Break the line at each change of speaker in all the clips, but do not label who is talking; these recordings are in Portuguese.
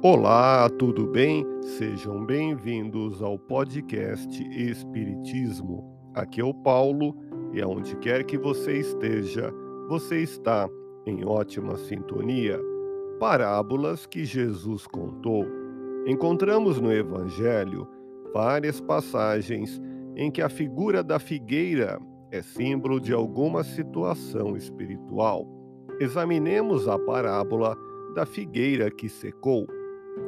Olá, tudo bem? Sejam bem-vindos ao podcast Espiritismo. Aqui é o Paulo e aonde quer que você esteja, você está em ótima sintonia. Parábolas que Jesus contou. Encontramos no Evangelho várias passagens em que a figura da figueira é símbolo de alguma situação espiritual. Examinemos a parábola da figueira que secou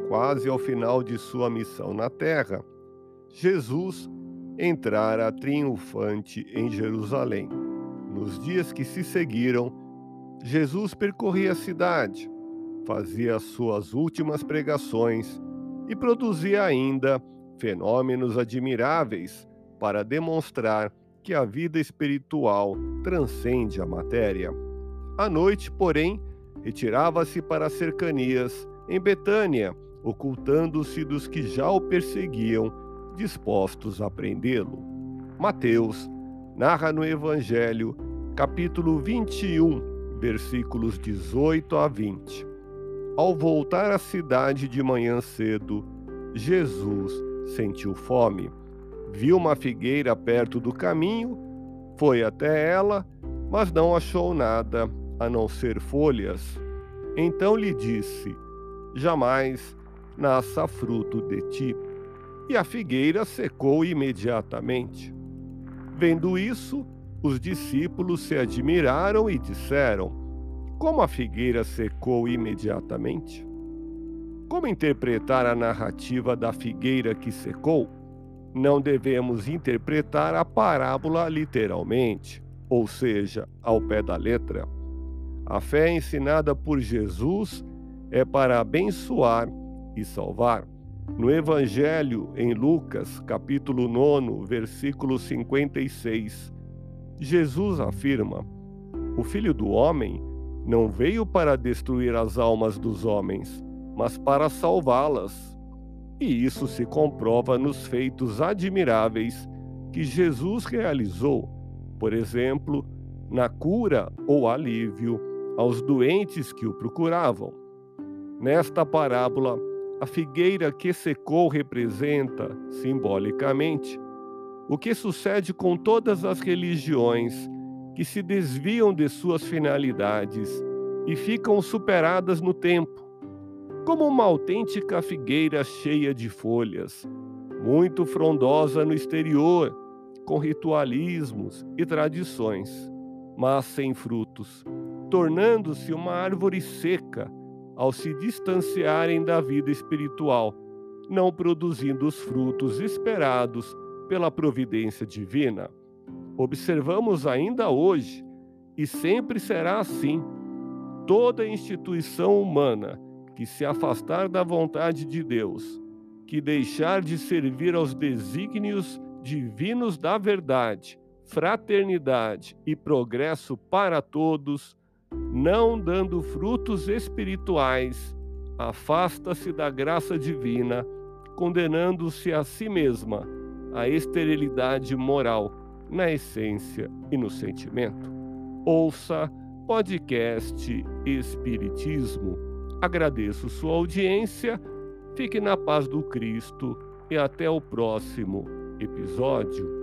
quase ao final de sua missão na terra, Jesus entrara triunfante em Jerusalém. Nos dias que se seguiram, Jesus percorria a cidade, fazia suas últimas pregações e produzia ainda fenômenos admiráveis para demonstrar que a vida espiritual transcende a matéria. À noite, porém, retirava-se para as cercanias, em Betânia, ocultando-se dos que já o perseguiam, dispostos a prendê-lo. Mateus narra no Evangelho, capítulo 21, versículos 18 a 20. Ao voltar à cidade de manhã cedo, Jesus sentiu fome. Viu uma figueira perto do caminho, foi até ela, mas não achou nada a não ser folhas. Então lhe disse: Jamais nasça fruto de ti. E a figueira secou imediatamente. Vendo isso, os discípulos se admiraram e disseram: Como a figueira secou imediatamente? Como interpretar a narrativa da figueira que secou? Não devemos interpretar a parábola literalmente, ou seja, ao pé da letra. A fé ensinada por Jesus é para abençoar e salvar. No Evangelho, em Lucas, capítulo 9, versículo 56, Jesus afirma: O Filho do Homem não veio para destruir as almas dos homens, mas para salvá-las. E isso se comprova nos feitos admiráveis que Jesus realizou, por exemplo, na cura ou alívio aos doentes que o procuravam. Nesta parábola, a figueira que secou representa, simbolicamente, o que sucede com todas as religiões que se desviam de suas finalidades e ficam superadas no tempo, como uma autêntica figueira cheia de folhas, muito frondosa no exterior, com ritualismos e tradições, mas sem frutos, tornando-se uma árvore seca ao se distanciarem da vida espiritual, não produzindo os frutos esperados pela providência divina. Observamos ainda hoje, e sempre será assim, toda instituição humana que se afastar da vontade de Deus, que deixar de servir aos desígnios divinos da verdade, fraternidade e progresso para todos, não dando frutos espirituais, afasta-se da graça divina, condenando-se a si mesma à esterilidade moral na essência e no sentimento. Ouça podcast Espiritismo. Agradeço sua audiência, fique na paz do Cristo e até o próximo episódio.